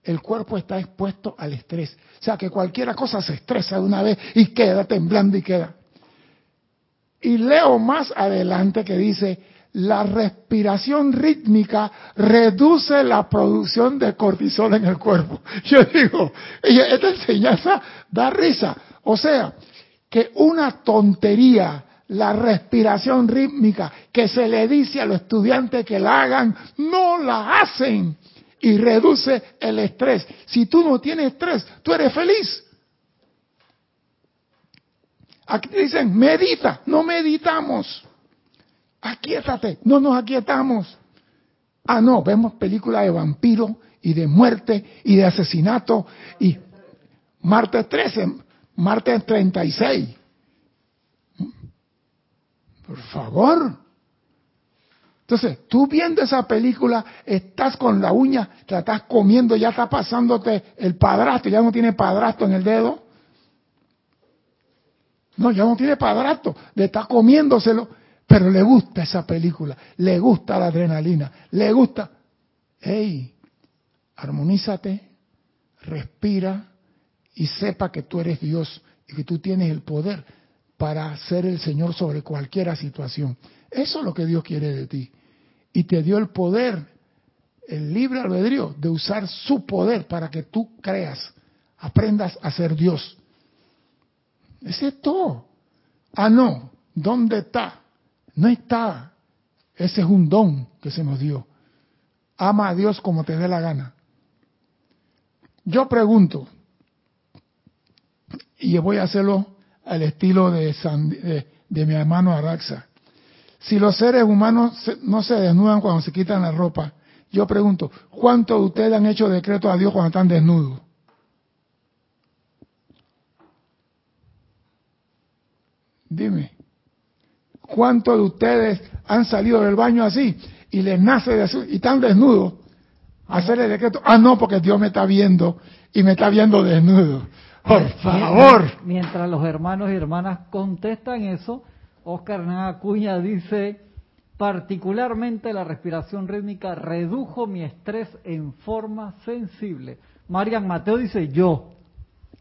el cuerpo está expuesto al estrés. O sea que cualquier cosa se estresa de una vez y queda temblando y queda. Y leo más adelante que dice, la respiración rítmica reduce la producción de cortisol en el cuerpo. Yo digo, esta enseñanza da risa. O sea, que una tontería, la respiración rítmica, que se le dice a los estudiantes que la hagan, no la hacen y reduce el estrés. Si tú no tienes estrés, tú eres feliz. Aquí dicen, medita, no meditamos. Aquietate, no nos aquietamos. Ah, no, vemos películas de vampiros y de muerte y de asesinato y martes 13, martes 36. Por favor. Entonces, tú viendo esa película, estás con la uña, te la estás comiendo, ya está pasándote el padrastro, ya no tiene padrastro en el dedo. No, ya no tiene padrastro, le está comiéndoselo, pero le gusta esa película, le gusta la adrenalina, le gusta. Hey, armonízate, respira y sepa que tú eres Dios y que tú tienes el poder para ser el Señor sobre cualquier situación. Eso es lo que Dios quiere de ti. Y te dio el poder, el libre albedrío, de usar su poder para que tú creas, aprendas a ser Dios. Ese es todo. Ah, no. ¿Dónde está? No está. Ese es un don que se nos dio. Ama a Dios como te dé la gana. Yo pregunto, y voy a hacerlo al estilo de, de, mi hermano Araxa. Si los seres humanos no se desnudan cuando se quitan la ropa, yo pregunto, ¿cuántos de ustedes han hecho decreto a Dios cuando están desnudos? Dime, ¿cuántos de ustedes han salido del baño así y les nace de y están desnudos? Hacer el decreto, ah no, porque Dios me está viendo y me está viendo desnudo. Por favor. Mientras los hermanos y hermanas contestan eso, Oscar Acuña dice, particularmente la respiración rítmica redujo mi estrés en forma sensible. Marian Mateo dice yo.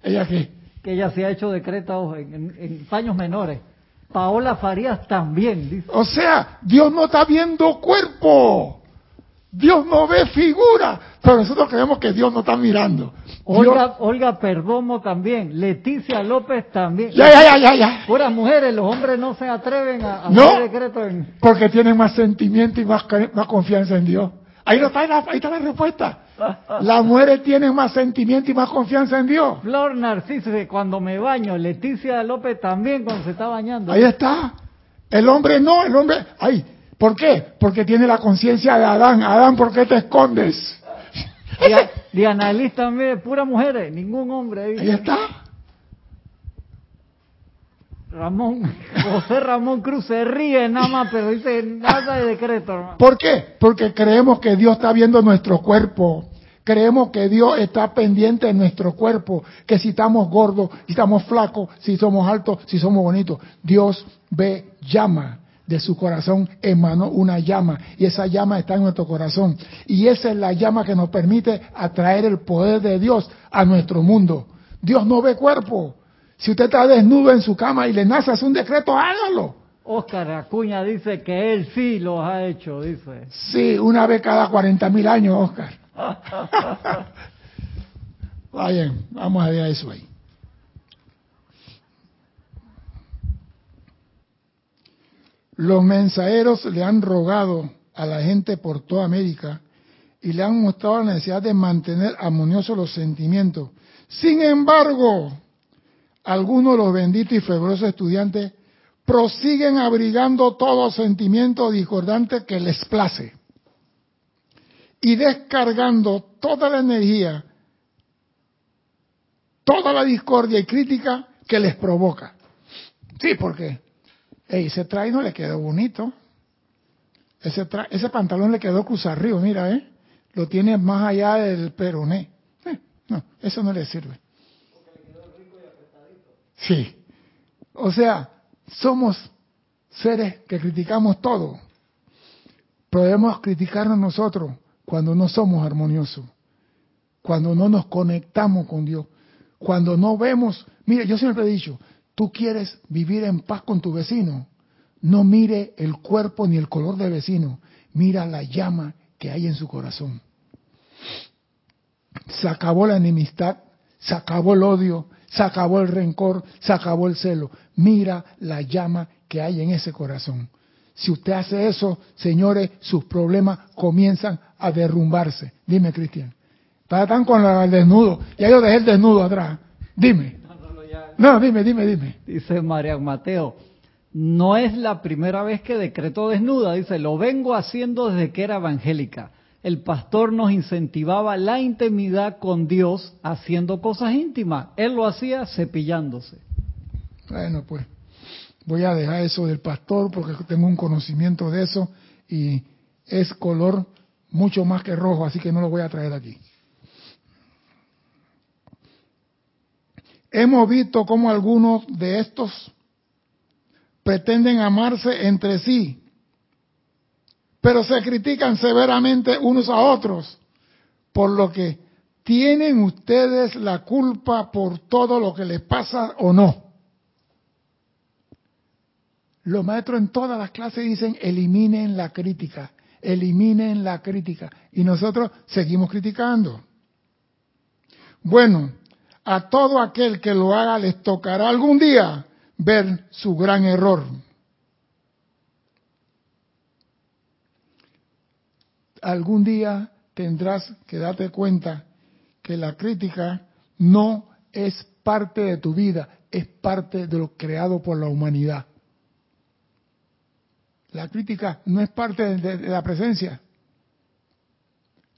¿Ella qué? que ella se ha hecho decretos en, paños menores. Paola Farías también. Dice. O sea, Dios no está viendo cuerpo. Dios no ve figura, pero nosotros creemos que Dios no está mirando. Olga, Olga Perdomo también, Leticia López también. Ya, ya, ya, ya. Puras mujeres, los hombres no se atreven a, hacer decretos. En... Porque tienen más sentimiento y más, más confianza en Dios. Ahí, no está ahí está la respuesta. Las mujeres tienen más sentimiento y más confianza en Dios. Flor Narciso, cuando me baño, Leticia López también cuando se está bañando. Ahí está. El hombre no, el hombre, ay, ¿por qué? Porque tiene la conciencia de Adán. Adán, ¿por qué te escondes? Diana Liz también, pura mujeres, ningún hombre. Ahí, ahí está. Ramón, José Ramón Cruz se ríe nada más, pero dice nada de decreto. Hermano. ¿Por qué? Porque creemos que Dios está viendo nuestro cuerpo. Creemos que Dios está pendiente de nuestro cuerpo, que si estamos gordos, si estamos flacos, si somos altos, si somos bonitos. Dios ve, llama de su corazón, emanó una llama y esa llama está en nuestro corazón. Y esa es la llama que nos permite atraer el poder de Dios a nuestro mundo. Dios no ve cuerpo, si usted está desnudo en su cama y le nace un decreto, hágalo. Oscar Acuña dice que él sí lo ha hecho, dice. Sí, una vez cada 40 mil años, Oscar. Vayan, vamos a ver eso ahí. Los mensajeros le han rogado a la gente por toda América y le han mostrado la necesidad de mantener armoniosos los sentimientos. Sin embargo, algunos de los benditos y fervorosos estudiantes prosiguen abrigando todo sentimiento discordante que les place y descargando toda la energía, toda la discordia y crítica que les provoca. Sí, porque ese traje no le quedó bonito. Ese, ese pantalón le quedó cruzado arriba, mira, ¿eh? Lo tiene más allá del peroné. Eh, no, eso no le sirve. Sí. O sea, somos seres que criticamos todo. Podemos criticarnos nosotros cuando no somos armoniosos, cuando no nos conectamos con Dios, cuando no vemos, mire, yo siempre he dicho, tú quieres vivir en paz con tu vecino, no mire el cuerpo ni el color del vecino, mira la llama que hay en su corazón. Se acabó la enemistad, se acabó el odio, se acabó el rencor, se acabó el celo. Mira la llama que hay en ese corazón. Si usted hace eso, señores, sus problemas comienzan a derrumbarse. Dime, Cristian. Están con el desnudo. Ya yo dejé el desnudo atrás. Dime. No, dime, dime, dime. Dice María Mateo. No es la primera vez que decretó desnuda. Dice, lo vengo haciendo desde que era evangélica. El pastor nos incentivaba la intimidad con Dios haciendo cosas íntimas. Él lo hacía cepillándose. Bueno, pues voy a dejar eso del pastor porque tengo un conocimiento de eso y es color mucho más que rojo, así que no lo voy a traer aquí. Hemos visto cómo algunos de estos pretenden amarse entre sí, pero se critican severamente unos a otros, por lo que tienen ustedes la culpa por todo lo que les pasa o no. Los maestros en todas las clases dicen eliminen la crítica, eliminen la crítica. Y nosotros seguimos criticando. Bueno, a todo aquel que lo haga les tocará algún día ver su gran error. Algún día tendrás que darte cuenta que la crítica no es parte de tu vida, es parte de lo creado por la humanidad. La crítica no es parte de, la presencia.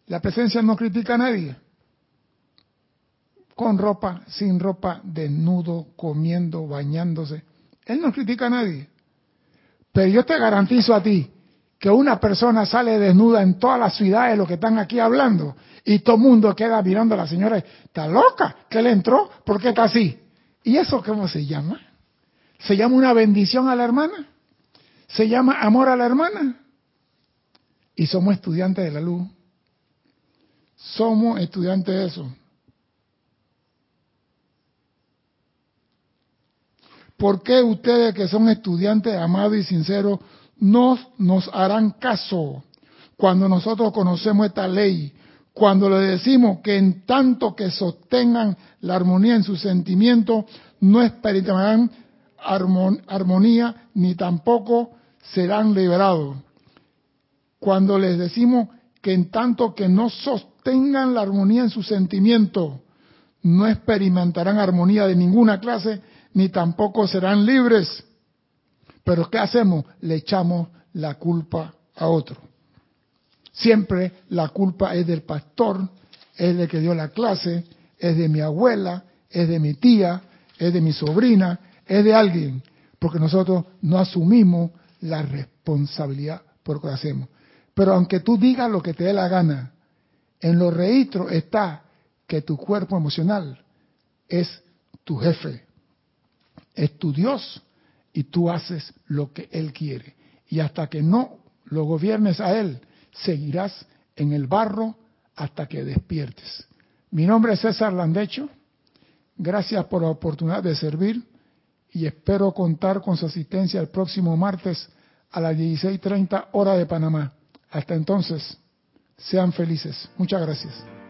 La presencia no critica a nadie. Con ropa, sin ropa, desnudo, comiendo, bañándose. Él no critica a nadie. Pero yo te garantizo a ti que una persona sale desnuda en todas las ciudades, lo que están aquí hablando, y todo el mundo queda mirando a la señora, está loca, que le entró, ¿por qué está así? ¿Y eso cómo se llama? ¿Se llama una bendición a la hermana? se llama amor a la hermana. Y somos estudiantes de la luz. Somos estudiantes de eso. ¿Por qué ustedes que son estudiantes amados y sinceros no nos harán caso cuando nosotros conocemos esta ley? Cuando le decimos que en tanto que sostengan la armonía en sus sentimientos, no experimentarán armonía ni tampoco serán liberados. Cuando les decimos que en tanto que no sostengan la armonía en sus sentimientos, no experimentarán armonía de ninguna clase, ni tampoco serán libres. Pero ¿qué hacemos? Le echamos la culpa a otro. Siempre la culpa es del pastor, es de que dio la clase, es de mi abuela, es de mi tía, es de mi sobrina, es de alguien, porque nosotros no asumimos la responsabilidad por lo que hacemos. Pero aunque tú digas lo que te dé la gana, en los registros está que tu cuerpo emocional es tu jefe, es tu Dios y tú haces lo que Él quiere. Y hasta que no lo gobiernes a Él, seguirás en el barro hasta que despiertes. Mi nombre es César Landecho. Gracias por la oportunidad de servir y espero contar con su asistencia el próximo martes a las 16.30 hora de Panamá. Hasta entonces, sean felices. Muchas gracias.